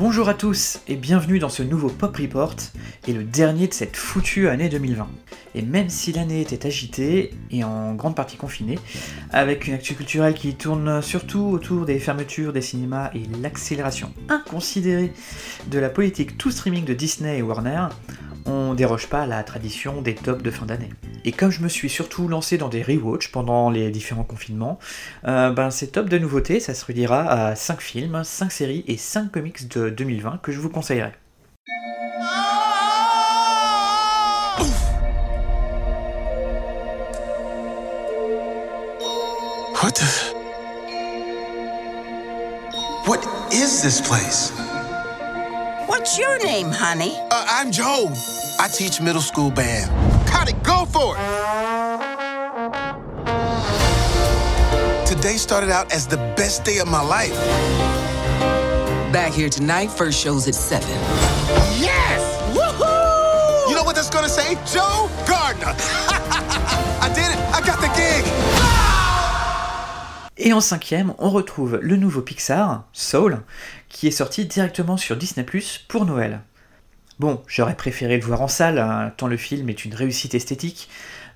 Bonjour à tous et bienvenue dans ce nouveau Pop Report et le dernier de cette foutue année 2020. Et même si l'année était agitée et en grande partie confinée, avec une actu culturelle qui tourne surtout autour des fermetures des cinémas et l'accélération inconsidérée de la politique tout streaming de Disney et Warner, on déroge pas à la tradition des tops de fin d'année. Et comme je me suis surtout lancé dans des rewatch pendant les différents confinements, euh, ben ces tops de nouveautés, ça se réduira à 5 films, 5 séries et 5 comics de 2020 que je vous conseillerais. What the? What is this place? What's your name, honey? Uh, I'm Joe. I teach middle school band. Got it, go for it! Today started out as the best day of my life. Back here tonight, first show's at 7. Yes! Woohoo! You know what that's gonna say? Joe Gardner. I did it. I got the gig. Et en cinquième, on retrouve le nouveau Pixar, Soul, qui est sorti directement sur Disney Plus pour Noël. Bon, j'aurais préféré le voir en salle, hein, tant le film est une réussite esthétique,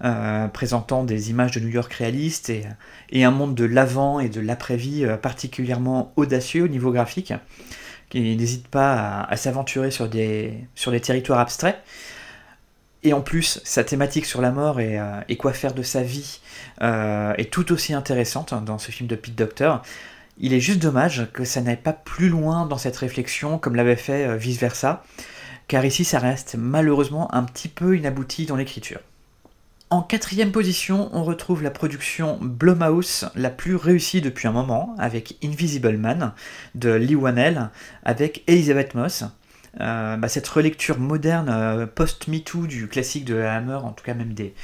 euh, présentant des images de New York réalistes et, un monde de l'avant et de l'après-vie euh, particulièrement audacieux au niveau graphique, qui n'hésite pas à, s'aventurer sur des, territoires abstraits. Et en plus, sa thématique sur la mort et, euh, quoi faire de sa vie est tout aussi intéressante dans ce film de Pete Docter. Il est juste dommage que ça n'aille pas plus loin dans cette réflexion comme l'avait fait Vice Versa, car ici ça reste malheureusement un petit peu inabouti dans l'écriture. En quatrième position, on retrouve la production Blumhouse la plus réussie depuis un moment, avec Invisible Man de Lee Wanell, avec Elizabeth Moss. Euh, bah, cette relecture moderne euh, post-MeToo du classique de Hammer, en tout cas même des,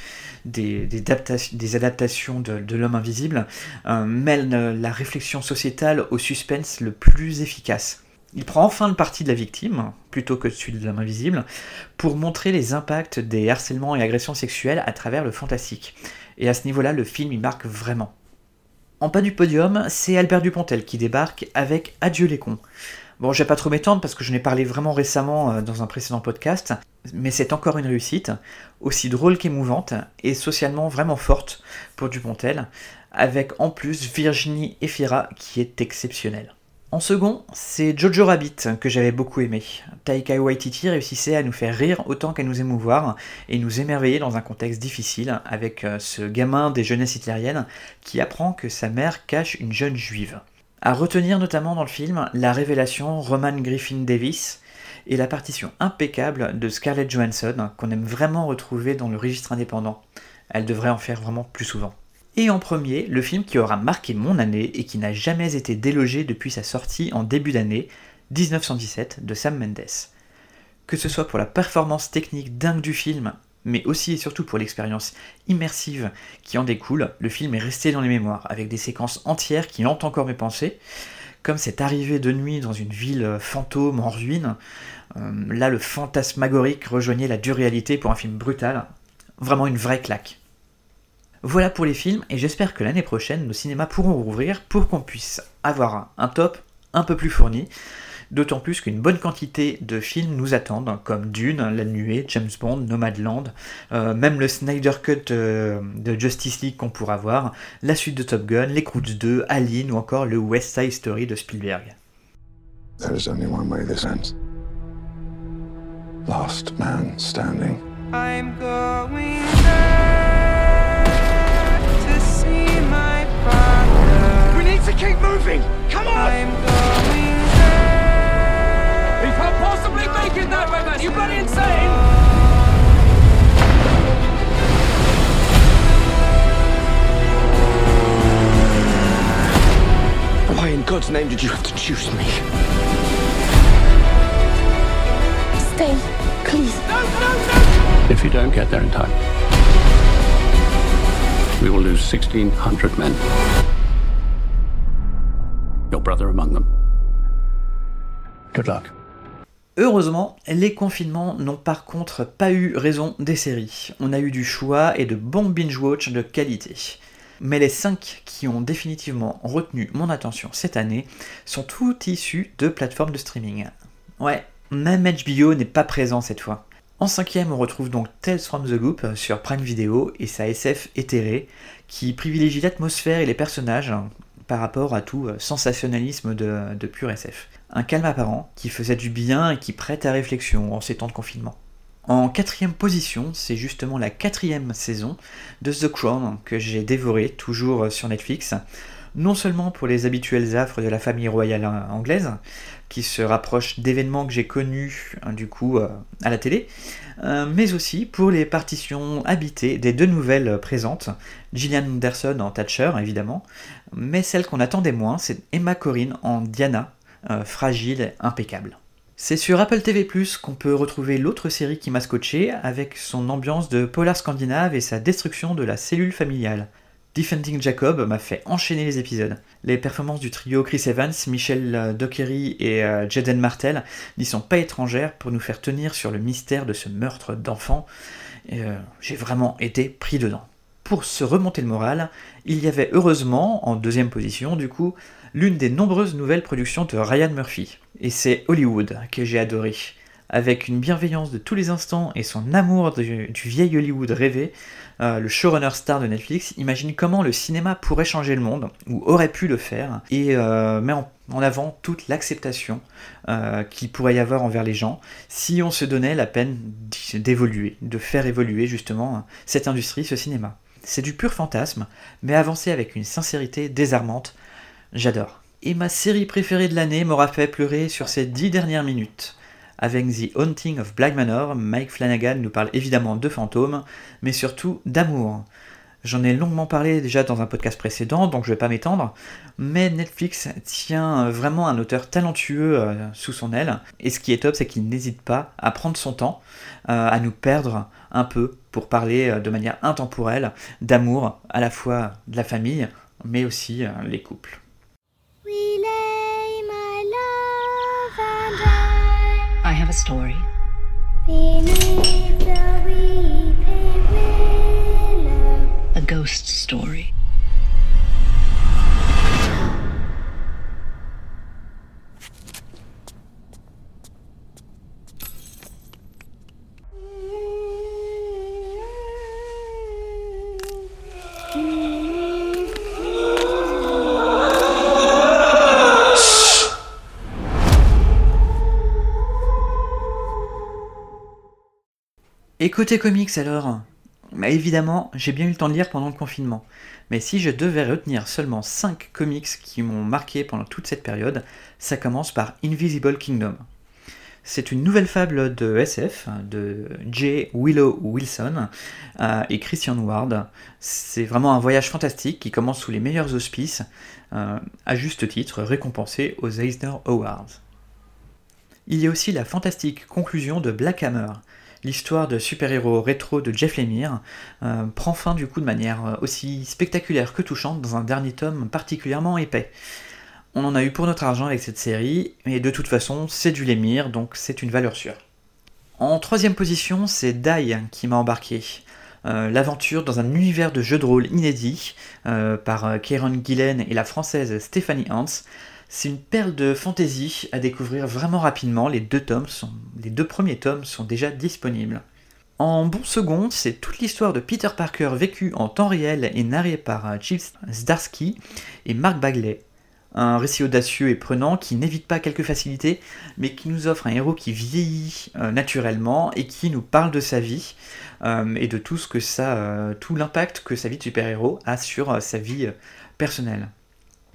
des, adaptations, de l'homme invisible, euh, mêle la réflexion sociétale au suspense le plus efficace. Il prend enfin le parti de la victime, plutôt que celui de l'homme invisible, pour montrer les impacts des harcèlements et agressions sexuelles à travers le fantastique. Et à ce niveau-là, le film y marque vraiment. En bas du podium, c'est Albert Dupontel qui débarque avec Adieu les cons. Bon, je vais pas trop m'étendre parce que je n'ai parlé vraiment récemment euh, dans un précédent podcast, mais c'est encore une réussite, aussi drôle qu'émouvante et socialement vraiment forte pour Dupontel, avec en plus Virginie Efira qui est exceptionnelle. En second, c'est Jojo Rabbit que j'avais beaucoup aimé. Taika Waititi réussissait à nous faire rire autant qu'à nous émouvoir et nous émerveiller dans un contexte difficile avec euh, ce gamin des jeunesses hitlériennes qui apprend que sa mère cache une jeune juive. À retenir notamment dans le film la révélation Roman Griffin Davis et la partition impeccable de Scarlett Johansson qu'on aime vraiment retrouver dans le registre indépendant. Elle devrait en faire vraiment plus souvent. Et en premier, le film qui aura marqué mon année et qui n'a jamais été délogé depuis sa sortie en début d'année, 1917 de Sam Mendes. Que ce soit pour la performance technique dingue du film, mais aussi et surtout pour l'expérience immersive qui en découle, le film est resté dans les mémoires, avec des séquences entières qui hantent encore mes pensées, comme cette arrivée de nuit dans une ville fantôme en ruine. Euh, là, le fantasmagorique rejoignait la dure réalité pour un film brutal. Vraiment une vraie claque. Voilà pour les films, et j'espère que l'année prochaine, nos cinémas pourront rouvrir pour qu'on puisse avoir un top un peu plus fourni. D'autant plus qu'une bonne quantité de films nous attendent, comme Dune, La Nuée, James Bond, Nomadland, euh, même le Snyder Cut euh, de Justice League qu'on pourra voir, la suite de Top Gun, Les Croods 2, Alien ou encore le West Side Story de Spielberg. There is only one way this ends. Last man standing. I'm going You bloody insane! Why in God's name did you have to choose me? Stay, please. If you don't get there in time, we will lose 1,600 men. Your brother among them. Good luck. Heureusement, les confinements n'ont par contre pas eu raison des séries. On a eu du choix et de bons binge-watch de qualité. Mais les 5 qui ont définitivement retenu mon attention cette année sont tous issus de plateformes de streaming. Ouais, même HBO n'est pas présent cette fois. En cinquième, on retrouve donc Tales from the Loop sur Prime Video et sa SF éthérée, qui privilégie l'atmosphère et les personnages par rapport à tout sensationnalisme de, de pur SF. Un calme apparent qui faisait du bien et qui prête à réflexion en ces temps de confinement. En quatrième position, c'est justement la quatrième saison de The Crown que j'ai dévoré toujours sur Netflix, non seulement pour les habituels affres de la famille royale anglaise, qui se rapprochent d'événements que j'ai connus hein, du coup euh, à la télé, euh, mais aussi pour les partitions habitées des deux nouvelles présentes, Gillian Anderson en Thatcher évidemment, mais celle qu'on attendait moins, c'est Emma Corrin en Diana, euh, fragile impeccable. C'est sur Apple TV qu'on peut retrouver l'autre série qui m'a scotché avec son ambiance de polar scandinave et sa destruction de la cellule familiale. Defending Jacob m'a fait enchaîner les épisodes. Les performances du trio Chris Evans, Michel Dockery et euh, Jaden Martel n'y sont pas étrangères pour nous faire tenir sur le mystère de ce meurtre d'enfant. Euh, J'ai vraiment été pris dedans. Pour se remonter le moral, il y avait heureusement, en deuxième position du coup, l'une des nombreuses nouvelles productions de Ryan Murphy. Et c'est Hollywood que j'ai adoré. Avec une bienveillance de tous les instants et son amour du, vieil Hollywood rêvé, euh, le showrunner star de Netflix imagine comment le cinéma pourrait changer le monde, ou aurait pu le faire, et euh, met en, avant toute l'acceptation euh, qu'il pourrait y avoir envers les gens si on se donnait la peine d'évoluer, de faire évoluer justement cette industrie, ce cinéma. C'est du pur fantasme, mais avancé avec une sincérité désarmante. J'adore. Et ma série préférée de l'année m'aura fait pleurer sur ces dix dernières minutes. Avec The Haunting of Black Manor, Mike Flanagan nous parle évidemment de fantômes, mais surtout d'amour. J'en ai longuement parlé déjà dans un podcast précédent, donc je vais pas m'étendre, mais Netflix tient vraiment un auteur talentueux euh, sous son aile, et ce qui est top, c'est qu'il n'hésite pas à prendre son temps, euh, à nous perdre un peu pour parler euh, de manière intemporelle d'amour, à la fois de la famille, mais aussi les couples. A story. Et côté comics alors bah Évidemment, j'ai bien eu le temps de lire pendant le confinement. Mais si je devais retenir seulement 5 comics qui m'ont marqué pendant toute cette période, ça commence par Invisible Kingdom. C'est une nouvelle fable de SF de J. Willow Wilson euh, et Christian Ward. C'est vraiment un voyage fantastique qui commence sous les meilleurs auspices, euh, à juste titre récompensé aux Eisner Awards. Il y a aussi la fantastique conclusion de Black Hammer, l'histoire de super-héros rétro de Jeff Lemire euh, prend fin du coup de manière euh, aussi spectaculaire que touchante dans un dernier tome particulièrement épais. On en a eu pour notre argent avec cette série, et de toute façon c'est du Lemire, donc c'est une valeur sûre. En troisième position, c'est Die qui m'a embarqué. Euh, l'aventure dans un univers de jeu de rôle inédit par Kieron Gillen et la française Stephanie Hans, c'est une perle de fantaisie à découvrir vraiment rapidement. Les deux, tomes sont, premiers tomes sont déjà disponibles. En bon second, c'est toute l'histoire de Peter Parker vécue en temps réel et narrée par Chip euh, Zdarsky et Mark Bagley. Un récit audacieux et prenant qui n'évite pas quelques facilités, mais qui nous offre un héros qui vieillit euh, naturellement et qui nous parle de sa vie euh, et de tout ce que ça, tout l'impact que sa vie de super-héros a sur sa vie personnelle.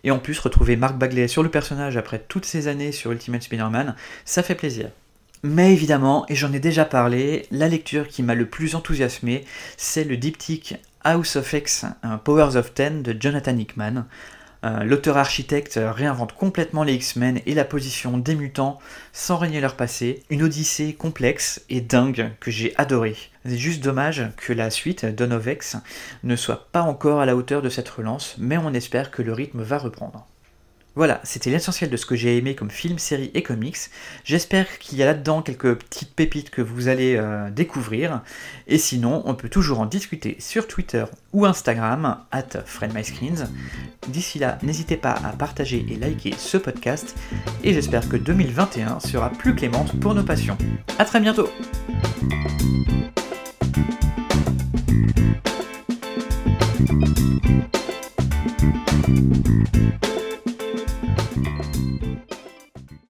Et en plus, retrouver Mark Bagley sur le personnage après toutes ces années sur Ultimate Spider-Man, ça fait plaisir. Mais évidemment, et j'en ai déjà parlé, la lecture qui m'a le plus enthousiasmé, c'est le diptyque House of X Powers of Ten de Jonathan Hickman, euh, l'auteur architecte réinvente complètement les X-Men et la position des mutants sans régner leur passé. Une odyssée complexe et dingue que j'ai adoré. C'est juste dommage que la suite, of ne soit pas encore à la hauteur de cette relance, mais on espère que le rythme va reprendre. Voilà, c'était l'essentiel de ce que j'ai aimé comme film, série et comics. J'espère qu'il y a là-dedans quelques petites pépites que vous allez euh, découvrir. Et sinon, on peut toujours en discuter sur Twitter ou Instagram, at FriendMyScreens. D'ici là, n'hésitez pas à partager et liker ce podcast. Et j'espère que 2021 sera plus clémente pour nos passions. A très bientôt Thank you.